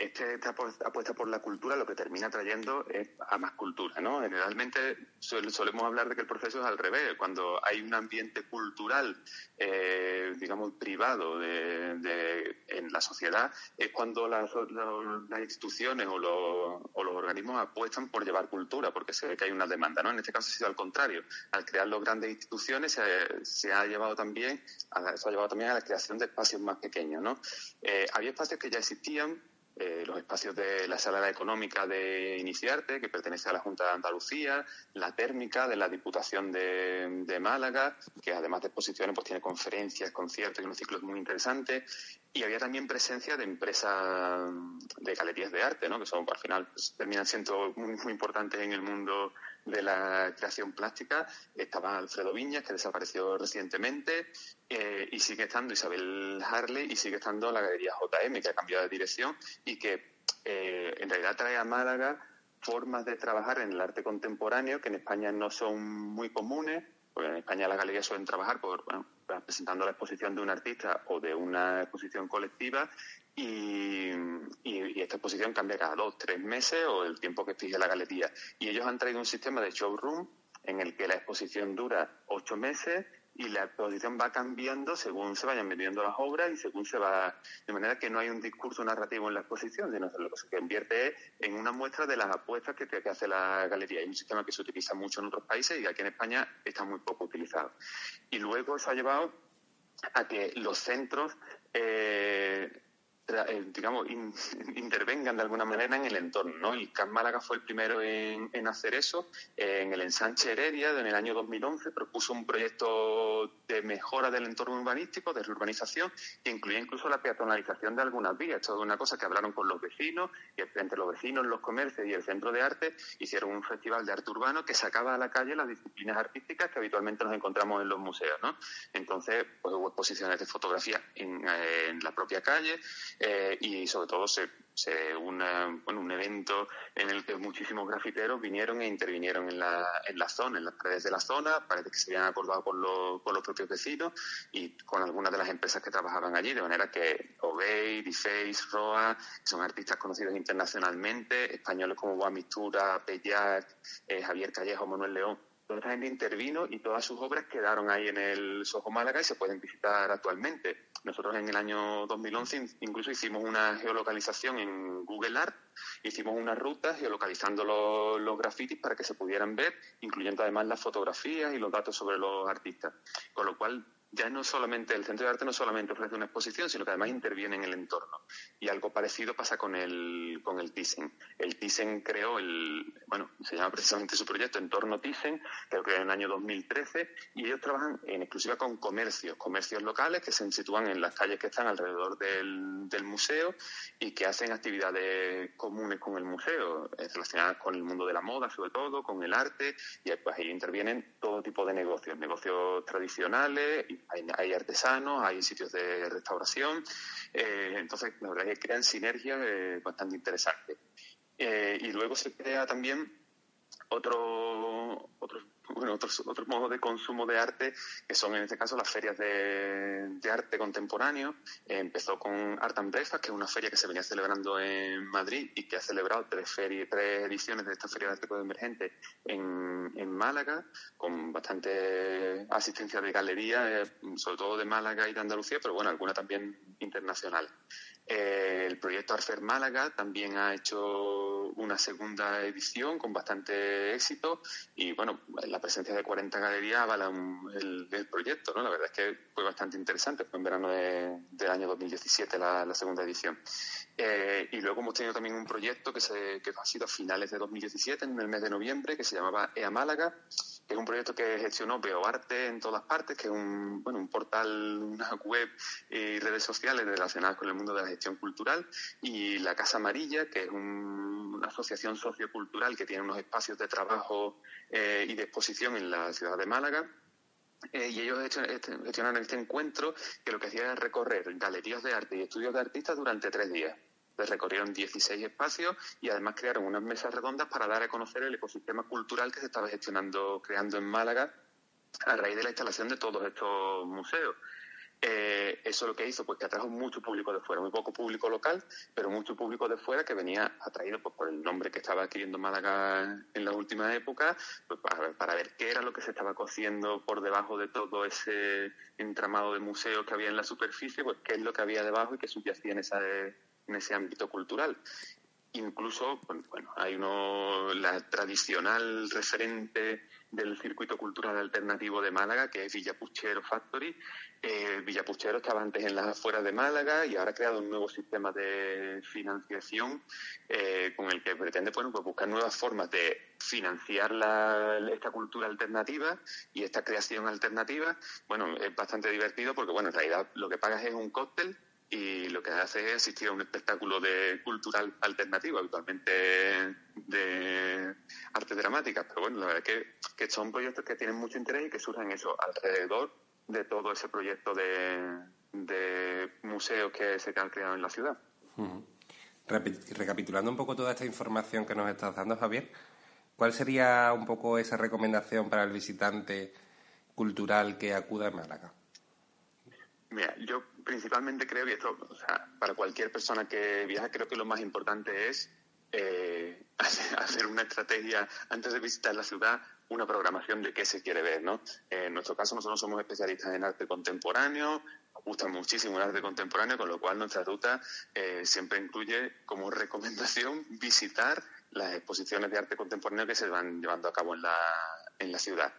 [SPEAKER 5] este, esta apuesta por la cultura lo que termina trayendo es a más cultura, ¿no? Generalmente solemos hablar de que el proceso es al revés. Cuando hay un ambiente cultural, eh, digamos, privado de, en la sociedad, es cuando las, instituciones o los, o los, organismos apuestan por llevar cultura, porque se ve que hay una demanda, ¿no? En este caso ha sido al contrario. Al crear las grandes instituciones se, ha llevado también, a, eso ha llevado también a la creación de espacios más pequeños, ¿no? Eh, había espacios que ya existían, eh, los espacios de la sala económica de Iniciarte, que pertenece a la Junta de Andalucía, la térmica de la Diputación de, Málaga, que además de exposiciones pues tiene conferencias, conciertos y unos ciclos muy interesantes, y había también presencia de empresas de galerías de arte, ¿no? que son al final pues, terminan siendo muy, muy importantes en el mundo de la creación plástica. Estaba Alfredo Viñas, que desapareció recientemente, eh, y sigue estando Isabel Harley y sigue estando la Galería JM, que ha cambiado de dirección y que eh, en realidad trae a Málaga formas de trabajar en el arte contemporáneo que en España no son muy comunes, porque en España las galerías suelen trabajar por, presentando la exposición de un artista o de una exposición colectiva y, esta exposición cambia cada dos, tres meses o el tiempo que fije la galería. Y ellos han traído un sistema de showroom en el que la exposición dura ocho meses y la exposición va cambiando según se vayan vendiendo las obras y según se va. De manera que no hay un discurso narrativo en la exposición, sino lo que se convierte en una muestra de las apuestas que, que hace la galería. Hay un sistema que se utiliza mucho en otros países y aquí en España está muy poco utilizado. Y luego eso ha llevado a que los centros. Eh, eh, digamos, intervengan de alguna manera en el entorno. ¿no? El CAM Málaga fue el primero en, hacer eso. en el ensanche Heredia, en el año 2011, propuso un proyecto de mejora del entorno urbanístico, de reurbanización, que incluía incluso la peatonalización de algunas vías. Esto es una cosa que hablaron con los vecinos, y entre los vecinos, los comercios y el centro de arte hicieron un festival de arte urbano que sacaba a la calle las disciplinas artísticas que habitualmente nos encontramos en los museos. ¿no? Entonces, pues, hubo exposiciones de fotografía en, en la propia calle, eh, y sobre todo se, se una, un evento en el que muchísimos grafiteros vinieron e intervinieron en la, en la zona, en las paredes de la zona, parece que se habían acordado con los, con los propios vecinos y con algunas de las empresas que trabajaban allí, de manera que Obey, Deface, Roa, que son artistas conocidos internacionalmente, españoles como Guamistura, Pellac, eh, Javier Callejo, Manuel León, toda esta gente intervino y todas sus obras quedaron ahí en el Soho Málaga y se pueden visitar actualmente. Nosotros en el año 2011 incluso hicimos una geolocalización en Google Art, hicimos una ruta geolocalizando los, los grafitis para que se pudieran ver, incluyendo además las fotografías y los datos sobre los artistas. Con lo cual ya no solamente el centro de arte no solamente ofrece una exposición, sino que además interviene en el entorno. Y algo parecido pasa con el con el Thyssen. El Thyssen creó el, bueno, se llama precisamente su proyecto Entorno Thyssen, que lo creó en el año 2013, y ellos trabajan en exclusiva con comercios, comercios locales que se sitúan en las calles que están alrededor del, del museo y que hacen actividades comunes con el museo, eh, relacionadas con el mundo de la moda sobre todo, con el arte, y pues ahí intervienen todo tipo de negocios, negocios tradicionales hay, artesanos, hay sitios de restauración, eh, entonces la verdad es que crean sinergias eh, bastante interesantes. Eh, y luego se crea también otro, otros bueno, otros, otros modos de consumo de arte, que son en este caso las ferias de, arte contemporáneo. empezó con Art and Breakfast, que es una feria que se venía celebrando en Madrid y que ha celebrado tres, tres ediciones de esta feria de arte emergente en, en Málaga, con bastante asistencia de galería, eh, sobre todo de Málaga y de Andalucía, pero bueno, alguna también internacional. Eh, el proyecto Arfer Málaga también ha hecho una segunda edición con bastante éxito y bueno, presencia de 40 galerías avala el, proyecto, ¿no? La verdad es que fue bastante interesante, fue en verano del año 2017 la, segunda edición. Eh, y luego hemos tenido también un proyecto que, se, que ha sido a finales de 2017, en el mes de noviembre, que se llamaba EA Málaga, que es un proyecto que gestionó Beoarte en todas partes, que es un, bueno, un portal, una web y redes sociales relacionadas con el mundo de la gestión cultural, y la Casa Amarilla, que es una asociación sociocultural que tiene unos espacios de trabajo eh, y de exposición en la ciudad de Málaga. Eh, y ellos gestionaron este encuentro que lo que hacía era recorrer galerías de arte y estudios de artistas durante tres días recorrieron 16 espacios y además crearon unas mesas redondas para dar a conocer el ecosistema cultural que se estaba gestionando, creando en Málaga a raíz de la instalación de todos estos museos. Eh, eso lo que hizo, pues que atrajo mucho público de fuera, muy poco público local, pero mucho público de fuera que venía atraído pues, por el nombre que estaba adquiriendo Málaga en la última época, pues, para, ver qué era lo que se estaba cociendo por debajo de todo ese entramado de museos que había en la superficie, pues qué es lo que había debajo y qué subyacía en esa en ese ámbito cultural. Incluso, bueno, hay uno, la tradicional referente del circuito cultural alternativo de Málaga, que es Villapuchero Factory. Eh, Villapuchero estaba antes en las afueras de Málaga y ahora ha creado un nuevo sistema de financiación eh, con el que pretende pues buscar nuevas formas de financiar la, esta cultura alternativa y esta creación alternativa. Bueno, es bastante divertido porque, bueno, en realidad lo que pagas es un cóctel y lo que hace es asistir a un espectáculo de cultural alternativo, habitualmente de arte dramática. Pero bueno, la verdad es que, son proyectos que tienen mucho interés y que surgen eso alrededor de todo ese proyecto de, de museos que se han creado en la ciudad.
[SPEAKER 2] Recapitulando un poco toda esta información que nos estás dando, Javier, ¿cuál sería un poco esa recomendación para el visitante cultural que acuda a Málaga?
[SPEAKER 5] Mira, yo principalmente creo, y esto, o sea, para cualquier persona que viaja, creo que lo más importante es eh, hacer una estrategia antes de visitar la ciudad, una programación de qué se quiere ver, ¿no? en nuestro caso, nosotros somos especialistas en arte contemporáneo, nos gusta muchísimo el arte contemporáneo, con lo cual nuestra ruta eh, siempre incluye como recomendación visitar las exposiciones de arte contemporáneo que se van llevando a cabo en la, en la ciudad.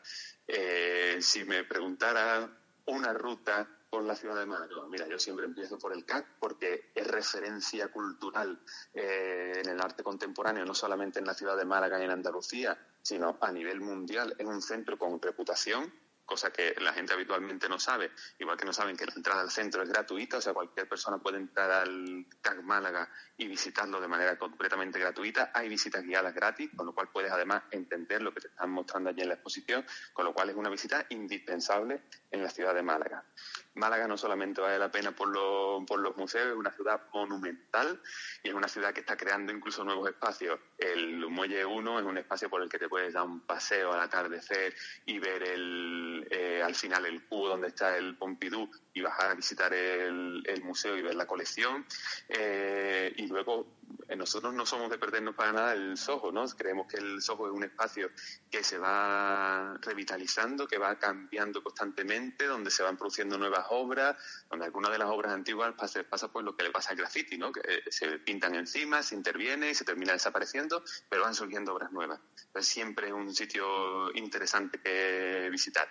[SPEAKER 5] Eh, si me preguntara una ruta por la ciudad de Málaga? Mira, yo siempre empiezo por el CAC porque es referencia cultural eh, en el arte contemporáneo, no solamente en la ciudad de Málaga y en Andalucía, sino a nivel mundial. Es un centro con reputación cosa que la gente habitualmente no sabe, igual que no saben que la entrada al centro es gratuita, o sea, cualquier persona puede entrar al CAC Málaga y visitarlo de manera completamente gratuita. Hay visitas guiadas gratis, con lo cual puedes además entender lo que te están mostrando allí en la exposición, con lo cual es una visita indispensable en la ciudad de Málaga. Málaga no solamente vale la pena por, por los museos, es una ciudad monumental y es una ciudad que está creando incluso nuevos espacios. El Muelle 1 es un espacio por el que te puedes dar un paseo al atardecer y ver el, eh, al final el cubo donde está el Pompidou y bajar a visitar el, museo y ver la colección. Eh, y luego, nosotros no somos de perdernos para nada el Soho, ¿no? Creemos que el Soho es un espacio que se va revitalizando, que va cambiando constantemente, donde se van produciendo nuevas obras, donde algunas de las obras antiguas pasa, pasa pues lo que le pasa al graffiti, ¿no? Que eh, se pintan encima, se interviene y se termina desapareciendo, pero van surgiendo obras nuevas. Es siempre un sitio interesante que visitar.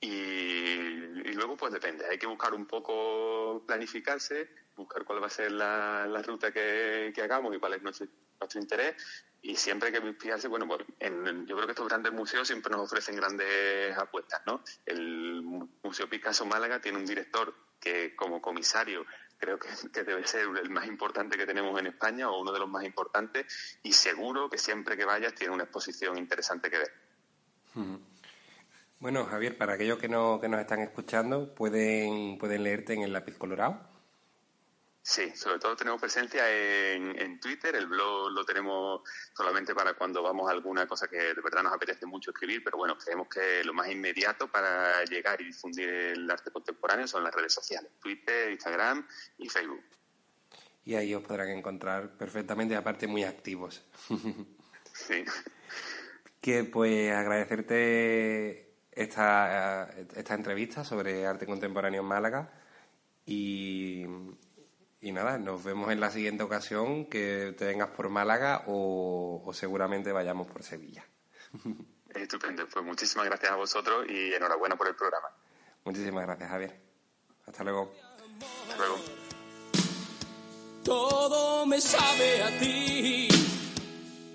[SPEAKER 5] Y, luego, pues depende, hay que buscar un poco, planificarse, buscar cuál va a ser la, ruta que, hagamos y cuál es nuestro, nuestro interés. Y siempre que inspirarse, bueno, pues en, yo creo que estos grandes museos siempre nos ofrecen grandes apuestas, ¿no? El Museo Picasso Málaga tiene un director que como comisario creo que, debe ser el más importante que tenemos en España o uno de los más importantes y seguro que siempre que vayas tiene una exposición interesante que ver.
[SPEAKER 2] Bueno, Javier, para aquellos que, no, que nos están escuchando, pueden, pueden leerte en el lápiz colorado.
[SPEAKER 5] Sí, sobre todo tenemos presencia en, en, Twitter, el blog lo tenemos solamente para cuando vamos a alguna cosa que de verdad nos apetece mucho escribir, pero bueno, creemos que lo más inmediato para llegar y difundir el arte contemporáneo son las redes sociales, Twitter, Instagram y Facebook.
[SPEAKER 2] Y ahí os podrán encontrar perfectamente, aparte muy activos.
[SPEAKER 5] sí.
[SPEAKER 2] Que pues agradecerte esta, esta entrevista sobre arte contemporáneo en Málaga. Y, y nada, nos vemos en la siguiente ocasión que te vengas por Málaga o, seguramente vayamos por Sevilla.
[SPEAKER 5] Estupendo, pues muchísimas gracias a vosotros y enhorabuena por el programa.
[SPEAKER 2] Muchísimas gracias, Javier. Hasta luego.
[SPEAKER 5] Hasta luego.
[SPEAKER 6] Todo me sabe a ti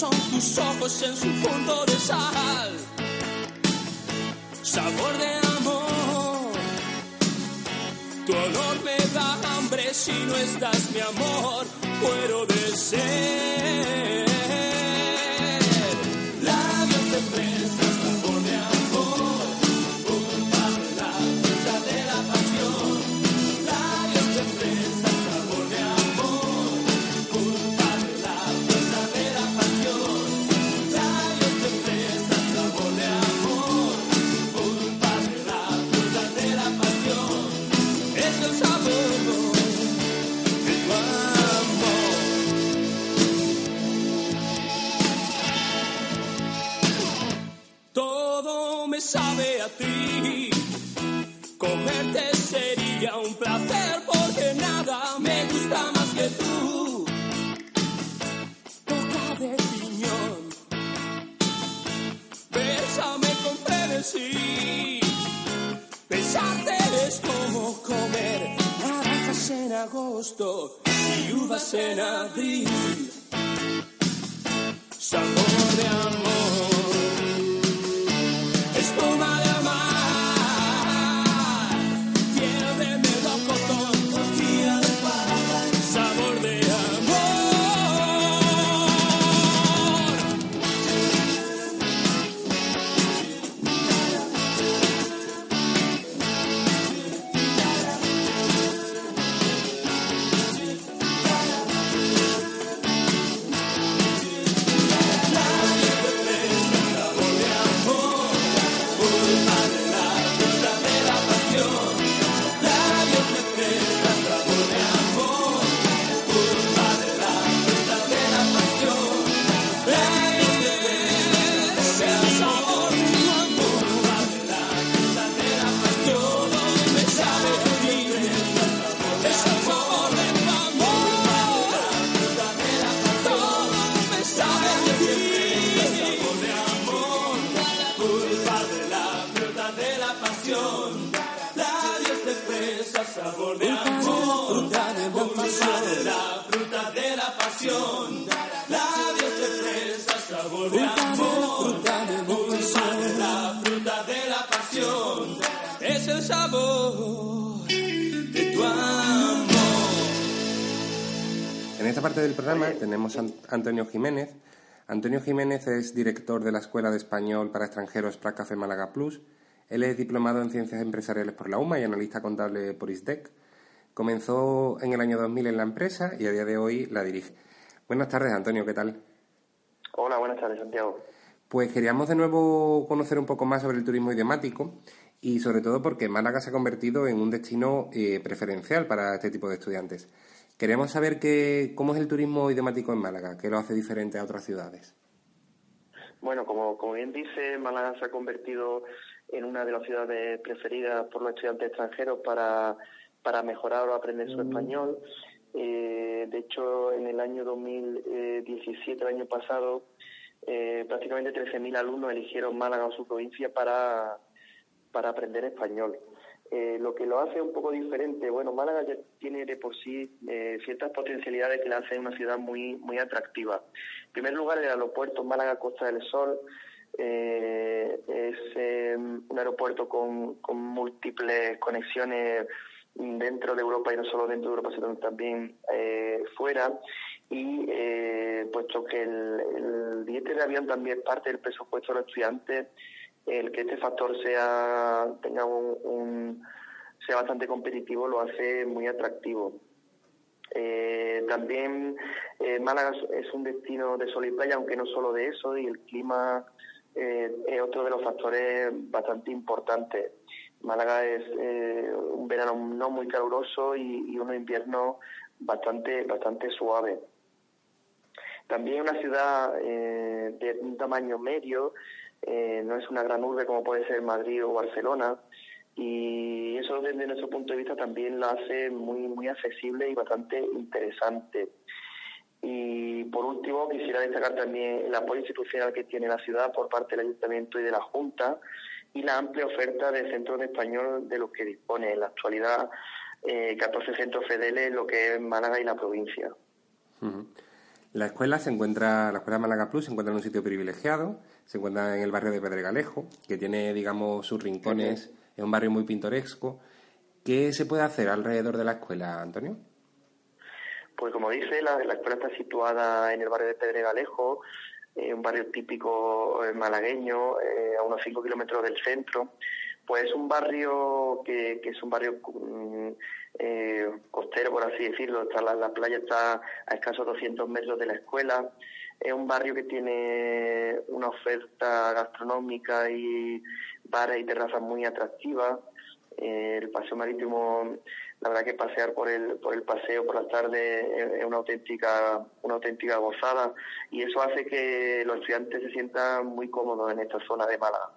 [SPEAKER 6] Son tus ojos en su punto de sal. Sabor de amor. Tu olor me da hambre si no estás, mi amor. Puedo desear.
[SPEAKER 2] Antonio Jiménez. Antonio Jiménez es director de la Escuela de Español para Extranjeros Café Málaga Plus él es diplomado en Ciencias Empresariales por la UMA y analista contable por ISDEC. Comenzó en el año 2000 en la empresa y a día de hoy la dirige. Buenas tardes, Antonio, ¿qué tal?
[SPEAKER 7] Hola, buenas tardes, Santiago.
[SPEAKER 2] Pues queríamos de nuevo conocer un poco más sobre el turismo idiomático y sobre todo porque Málaga se ha convertido en un destino eh, preferencial para este tipo de estudiantes. Queremos saber que, cómo es el turismo idiomático en Málaga, qué lo hace diferente a otras ciudades.
[SPEAKER 7] Bueno, como, como bien dice, Málaga se ha convertido en una de las ciudades preferidas por los estudiantes extranjeros para, para mejorar o aprender su español. Eh, de hecho, en el año 2017, el año pasado, eh, prácticamente 13.000 alumnos eligieron Málaga o su provincia para, para aprender español. Eh, lo que lo hace un poco diferente, bueno, Málaga ya tiene de por sí ciertas potencialidades que la hacen una ciudad muy, muy atractiva. En primer lugar, el aeropuerto Málaga Costa del Sol eh, es em, un aeropuerto con, múltiples conexiones dentro de Europa y no solo dentro de Europa, sino también eh, fuera. Y eh, puesto que el, el billete de avión también es parte del presupuesto de los estudiantes, el que este factor sea tenga un, sea bastante competitivo lo hace muy atractivo. Eh, también eh, Málaga es un destino de sol y playa, aunque no solo de eso, y el clima eh, es otro de los factores bastante importantes. Málaga es un verano no muy caluroso y, un invierno bastante, bastante suave. También una ciudad de un tamaño medio, no es una gran urbe como puede ser Madrid o Barcelona, y eso desde nuestro punto de vista también la hace muy, muy accesible y bastante interesante. Y por último, quisiera destacar también el apoyo institucional que tiene la ciudad por parte del Ayuntamiento y de la Junta y la amplia oferta de centros de español de los que dispone en la actualidad 14 eh, centros fedeles en lo que es Málaga y la provincia.
[SPEAKER 2] La escuela se encuentra, la escuela Málaga Plus se encuentra en un sitio privilegiado, se encuentra en el barrio de Pedregalejo, que tiene, digamos, sus rincones, es un barrio muy pintoresco. ¿Qué se puede hacer alrededor de la escuela, Antonio?
[SPEAKER 7] Pues como dice, la, escuela está situada en el barrio de Pedregalejo, eh, un barrio típico eh, malagueño, eh, a unos 5 kilómetros del centro. Pues es un barrio que, es un barrio mm, costero, por así decirlo. Está la, playa está a escasos 200 metros de la escuela. Es un barrio que tiene una oferta gastronómica y bares y terrazas muy atractivas. el paseo marítimo la verdad que pasear por el, por el paseo por la tarde es una auténtica, una auténtica gozada y eso hace que los estudiantes se sientan muy cómodos en esta zona de Málaga.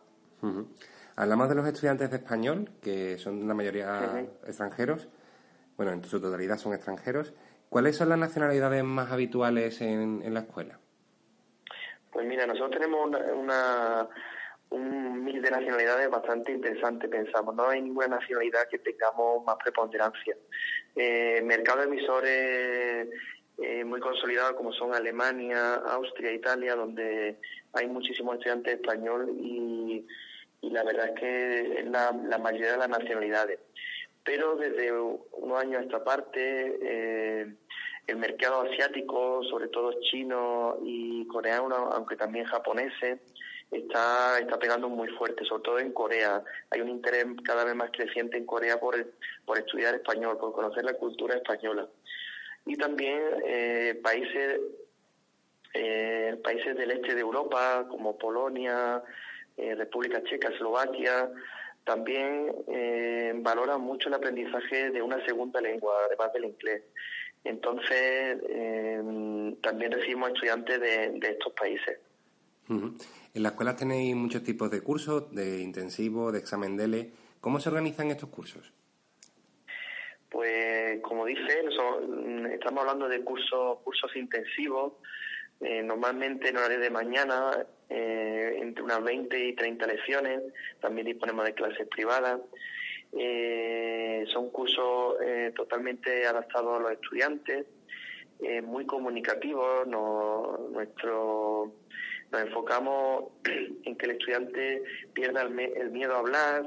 [SPEAKER 2] Hablamos de los estudiantes de español, que son la mayoría extranjeros, bueno, en su totalidad son extranjeros. ¿Cuáles son las nacionalidades más habituales en, en la escuela?
[SPEAKER 7] Pues mira, nosotros tenemos una un mil de nacionalidades bastante interesante, pensamos. No hay ninguna nacionalidad que tengamos más preponderancia. Eh, mercado emisores eh, muy consolidados como son Alemania, Austria, Italia, donde hay muchísimos estudiantes español y, la verdad es que es la, mayoría de las nacionalidades. Pero desde unos años a esta parte, eh, el mercado asiático, sobre todo chino y coreano, aunque también japoneses, está, está pegando muy fuerte, sobre todo en Corea. Hay un interés cada vez más creciente en Corea por, por estudiar español, por conocer la cultura española. Y también eh, países, eh, países del este de Europa, como Polonia, eh, República Checa, Eslovaquia, también valoran mucho el aprendizaje de una segunda lengua, además del inglés. Entonces, también recibimos estudiantes de, de estos países.
[SPEAKER 2] En la escuela tenéis muchos tipos de cursos, de intensivo, de examen DELE. ¿Cómo se organizan estos cursos?
[SPEAKER 7] Pues, como dice, estamos hablando de cursos, cursos intensivos, eh, normalmente en horario de mañana, eh, entre unas 20 y 30 lecciones. También disponemos de clases privadas. son cursos totalmente adaptados a los estudiantes, muy comunicativos. nuestro, nos enfocamos en que el estudiante pierda el miedo a hablar,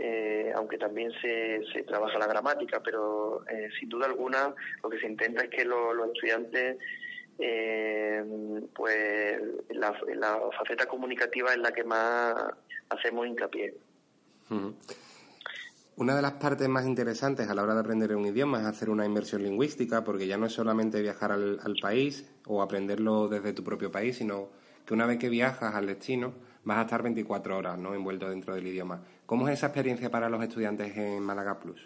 [SPEAKER 7] eh, aunque también se, se, trabaja la gramática, pero eh, sin duda alguna lo que se intenta es que los estudiantes, eh, pues la, faceta comunicativa es la que más hacemos hincapié.
[SPEAKER 2] Una de las partes más interesantes a la hora de aprender un idioma es hacer una inversión lingüística, porque ya no es solamente viajar al, al país o aprenderlo desde tu propio país, sino que una vez que viajas al destino, vas a estar 24 horas ¿no? envuelto dentro del idioma. ¿Cómo es esa experiencia para los estudiantes en Málaga Plus?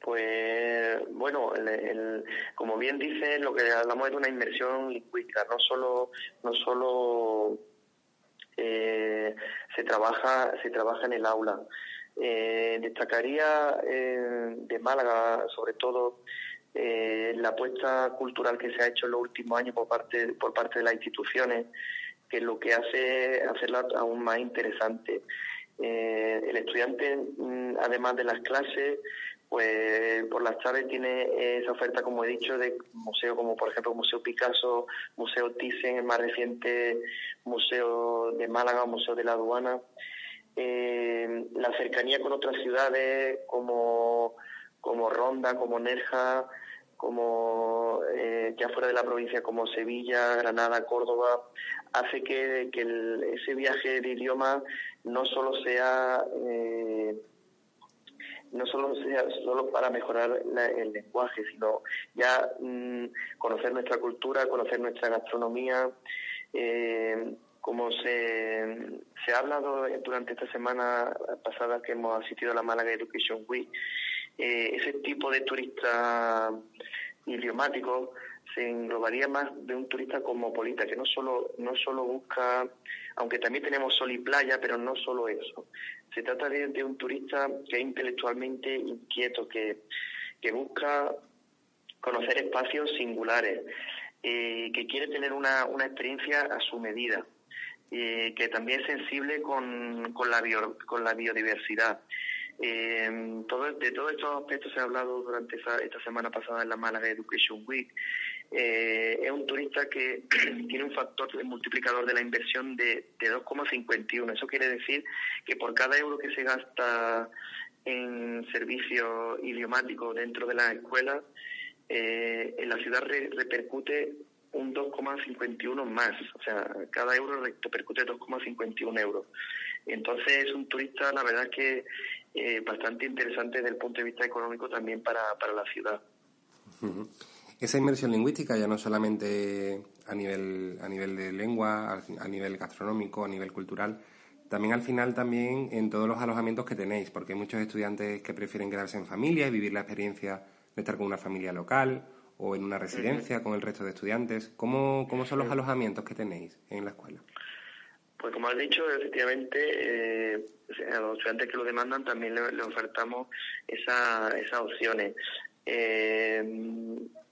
[SPEAKER 7] Pues bueno, como bien dice, lo que hablamos es de una inmersión lingüística, no solo, no solo eh, se trabaja, se trabaja en el aula. Eh, destacaría eh, de Málaga, sobre todo, la apuesta cultural que se ha hecho en los últimos años por parte, por parte de las instituciones que lo que hace hacerla aún más interesante. Eh, el estudiante, mm, además de las clases, pues por las tardes tiene esa oferta, como he dicho, de museos como por ejemplo Museo Picasso, Museo Thyssen, el más reciente Museo de Málaga, Museo de la Aduana. Eh, la cercanía con otras ciudades como, como Ronda, como Nerja, como eh, ya fuera de la provincia como Sevilla, Granada, Córdoba, hace que, ese viaje de idioma no solo sea eh, no solo sea solo para mejorar el lenguaje, sino ya mm, conocer nuestra cultura, conocer nuestra gastronomía. Eh, como se, se ha hablado durante esta semana pasada que hemos asistido a la Málaga Education Week, eh, ese tipo de turista idiomático se englobaría más de un turista cosmopolita, que no solo, no solo busca, aunque también tenemos sol y playa, pero no solo eso. Se trata de, un turista que es intelectualmente inquieto, que, que busca conocer espacios singulares, eh, que quiere tener una, una experiencia a su medida, eh, que también es sensible con, con, la, con la biodiversidad eh, todo, de todos estos aspectos se ha hablado durante esta semana pasada en la Málaga Education Week. Eh, es un turista que tiene un factor multiplicador de la inversión de, de 2,51. Eso quiere decir que por cada euro que se gasta en servicio idiomático dentro de la escuela, eh, en la ciudad repercute un 2,51 más. O sea, cada euro repercute 2,51 euros. Entonces es un turista, la verdad que eh, bastante interesante desde el punto de vista económico también para, para la ciudad.
[SPEAKER 2] Esa inmersión lingüística ya no solamente a nivel, a nivel de lengua, a nivel gastronómico, a nivel cultural, también al final también en todos los alojamientos que tenéis, porque hay muchos estudiantes que prefieren quedarse en familia y vivir la experiencia de estar con una familia local o en una residencia con el resto de estudiantes. ¿Cómo, cómo son los alojamientos que tenéis en la escuela?
[SPEAKER 7] Pues como has dicho, efectivamente, eh, a los estudiantes que lo demandan también le, ofertamos esa, esas opciones. Eh,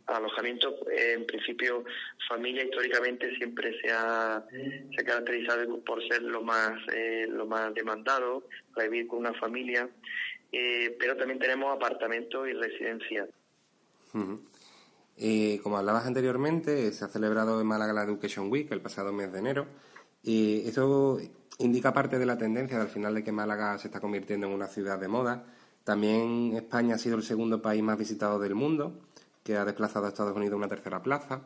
[SPEAKER 7] alojamiento, en principio, familia históricamente siempre se ha, se caracterizado por ser lo más, eh, lo más demandado, para vivir con una familia, eh, pero también tenemos apartamentos y residencias.
[SPEAKER 2] como hablabas anteriormente, se ha celebrado en Málaga la Education Week el pasado mes de enero. Y eso indica parte de la tendencia al final de que Málaga se está convirtiendo en una ciudad de moda. También España ha sido el segundo país más visitado del mundo, que ha desplazado a Estados Unidos a una tercera plaza.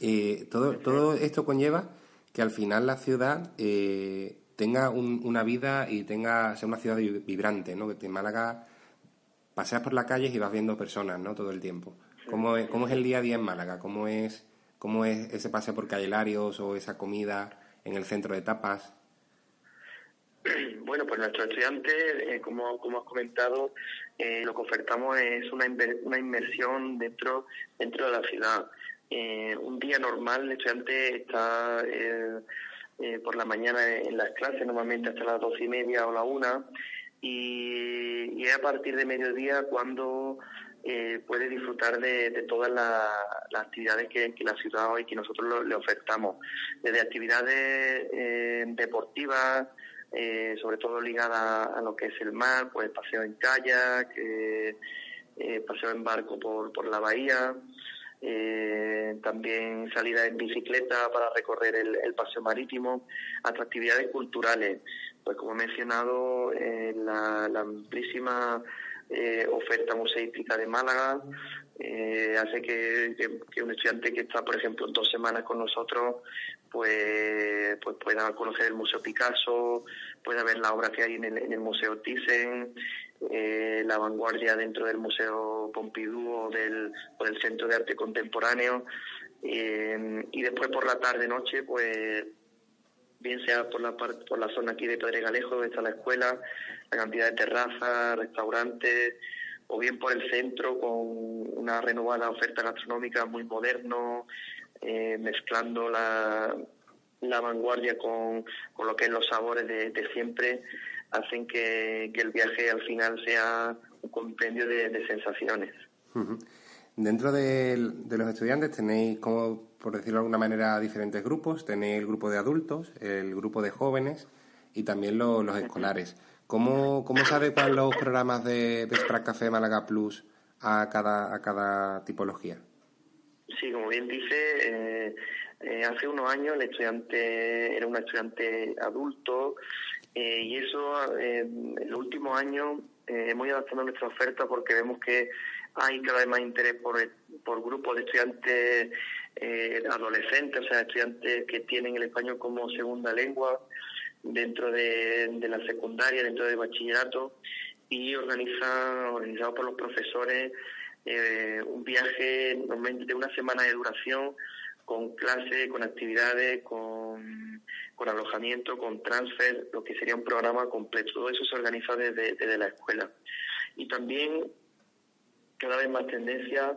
[SPEAKER 2] Y todo, todo esto conlleva que al final la ciudad eh, tenga una vida y tenga sea una ciudad vibrante, ¿no? Que en Málaga paseas por las calles y vas viendo personas, ¿no? Todo el tiempo. ¿Cómo es, cómo es el día a día en Málaga? ¿Cómo es, cómo es ese paseo por Larios o esa comida en el centro de tapas?
[SPEAKER 7] Bueno, pues nuestros estudiantes, eh, como, como has comentado, eh, lo que ofertamos es una, una inmersión dentro, dentro de la ciudad. Eh, un día normal el estudiante está por la mañana en las clases, normalmente hasta las dos y media o la una, y, es a partir de mediodía cuando eh, puede disfrutar de, todas las actividades que, la ciudad hoy que nosotros le ofertamos, desde actividades eh, deportivas eh, sobre todo ligada a lo que es el mar, pues paseo en kayak, eh, eh, paseo en barco por, por la bahía, también salida en bicicleta para recorrer el, paseo marítimo, hasta actividades culturales. Pues como he mencionado, la, la, amplísima oferta museística de Málaga hace que, que, un estudiante que está, por ejemplo, dos semanas con nosotros pues, pues pueda conocer el Museo Picasso, pueda ver la obra que hay en el, Museo Thyssen, eh, la vanguardia dentro del Museo Pompidou o del, Centro de Arte Contemporáneo. Eh, y después por la tarde-noche, pues bien sea por la, por la zona aquí de Pedregalejo, donde está la escuela, la cantidad de terrazas, restaurantes, o bien por el centro con una renovada oferta gastronómica muy moderno, eh, mezclando la, la vanguardia con, con, lo que es los sabores de, siempre, hacen que, el viaje al final sea un compendio de, sensaciones.
[SPEAKER 2] Dentro de, los estudiantes tenéis, como por decirlo de alguna manera, diferentes grupos. Tenéis el grupo de adultos, el grupo de jóvenes y también los, escolares. ¿Cómo, ¿Cómo se adecuan los programas de, de Café Málaga Plus a cada, a cada tipología?
[SPEAKER 7] Sí, como bien dice, eh, eh, hace unos años el estudiante era un estudiante adulto eh, y eso en los últimos años hemos ido adaptando nuestra oferta porque vemos que hay cada vez más interés por, por grupos de estudiantes adolescentes, o sea, estudiantes que tienen el español como segunda lengua dentro de, de la secundaria, dentro del bachillerato y organiza, organizado por los profesores eh, un viaje normalmente de una semana de duración con clase, con actividades, con, alojamiento, con transfer, lo que sería un programa completo. Todo eso se organiza desde, desde la escuela. Y también cada vez más tendencia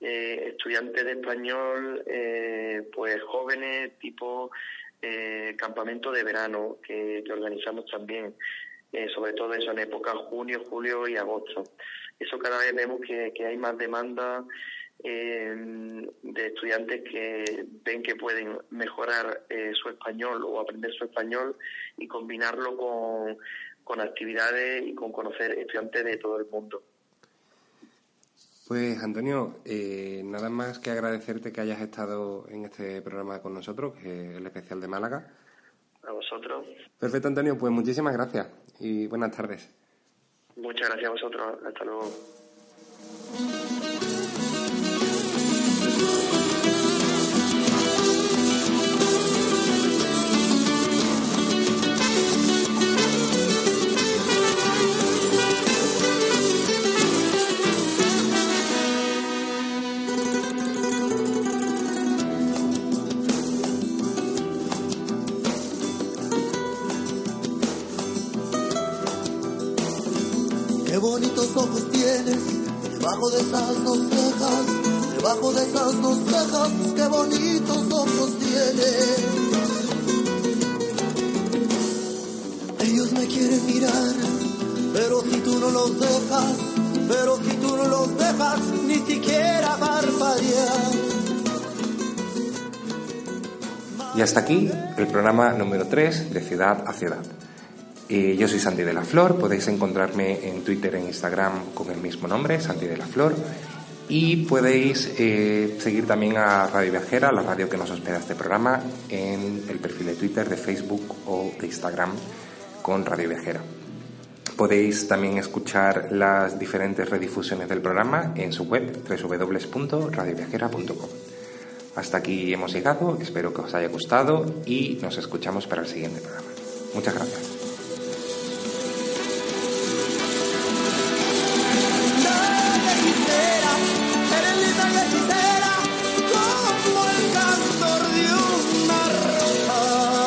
[SPEAKER 7] eh, estudiantes de español, eh, pues jóvenes, tipo eh, campamento de verano que, que organizamos también, sobre todo eso en época junio, julio y agosto eso cada vez vemos que, hay más demanda eh, de estudiantes que ven que pueden mejorar eh, su español o aprender su español y combinarlo con, con actividades y con conocer estudiantes de todo el mundo.
[SPEAKER 2] Pues Antonio, eh, nada más que agradecerte que hayas estado en este programa con nosotros, que es el especial de Málaga.
[SPEAKER 7] A vosotros.
[SPEAKER 2] Perfecto, Antonio, pues muchísimas gracias y buenas tardes.
[SPEAKER 7] Muchas gracias a vosotros. Hasta luego.
[SPEAKER 1] Debajo de esas dos cejas, debajo de esas dos cejas, qué bonitos ojos tiene. Ellos me quieren mirar, pero si tú no los dejas, pero si tú no los dejas, ni siquiera parpadear.
[SPEAKER 2] Y hasta aquí el programa número 3 de Ciudad a Ciudad. Eh, yo soy Santi de la Flor, podéis encontrarme en Twitter e Instagram con el mismo nombre, Santi de la Flor. Y podéis eh, seguir también a Radio Viajera, la radio que nos hospeda este programa, en el perfil de Twitter, de Facebook o de Instagram con Radio Viajera. Podéis también escuchar las diferentes redifusiones del programa en su web www.radioviajera.com. Hasta aquí hemos llegado, espero que os haya gustado y nos escuchamos para el siguiente programa. Muchas gracias. como el cantor de una rosa.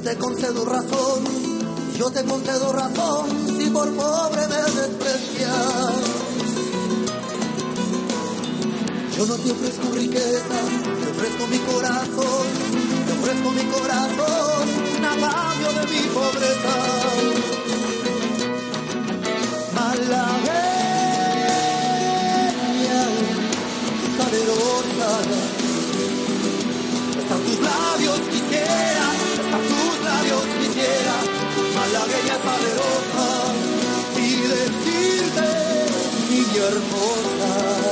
[SPEAKER 1] Te concedo razón, yo te concedo razón si por pobre me desprecias. Yo no te ofrezco riquezas, te ofrezco mi corazón, te ofrezco mi corazón, a cambio de mi pobreza. Malagueña, y hermosa.